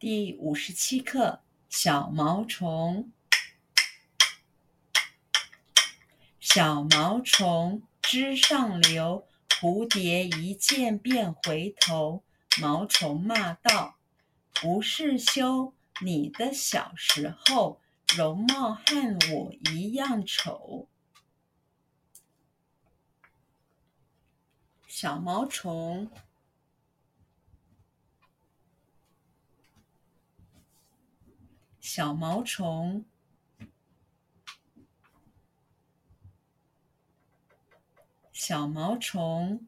第五十七课：小毛虫。小毛虫枝上流，蝴蝶一见便回头。毛虫骂道：“不是修，你的小时候容貌和我一样丑。”小毛虫。小毛虫，小毛虫，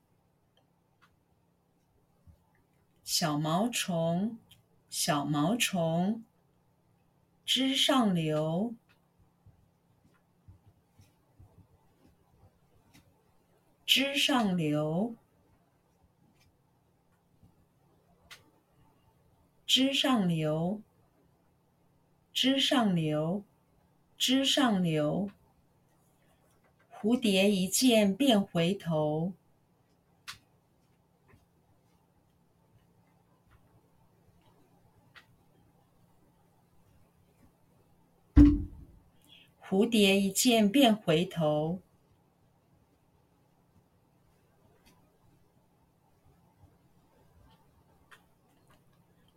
小毛虫，小毛虫，枝上流，枝上流，枝上流。枝上流，枝上流。蝴蝶一见便回头。蝴蝶一见便回头。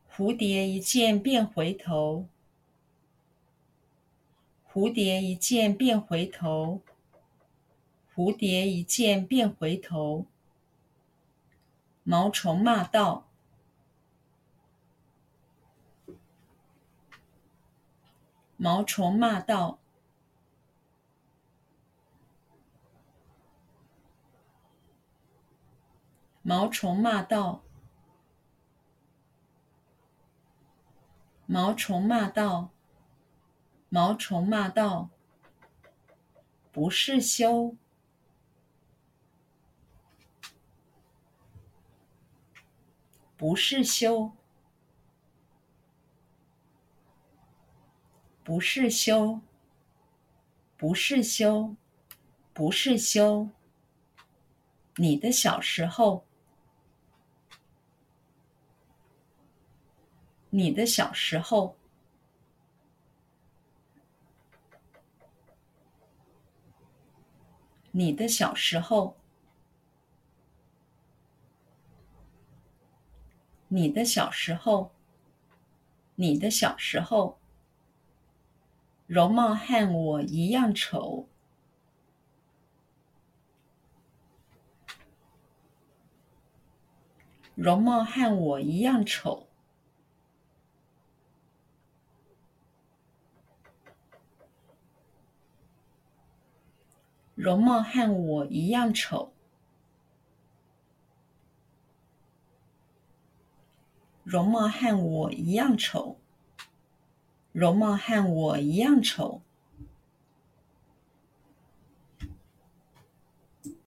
蝴蝶一见便回头。蝴蝶一见便回头，蝴蝶一见便回头。毛虫骂道：“毛虫骂道：‘毛虫骂道，毛虫骂道。’”毛虫骂道：“不是修，不是修，不是修，不是修，不是修。你的小时候，你的小时候。”你的小时候，你的小时候，你的小时候，容貌和我一样丑，容貌和我一样丑。容貌和我一样丑，容貌和我一样丑，容貌和我一样丑。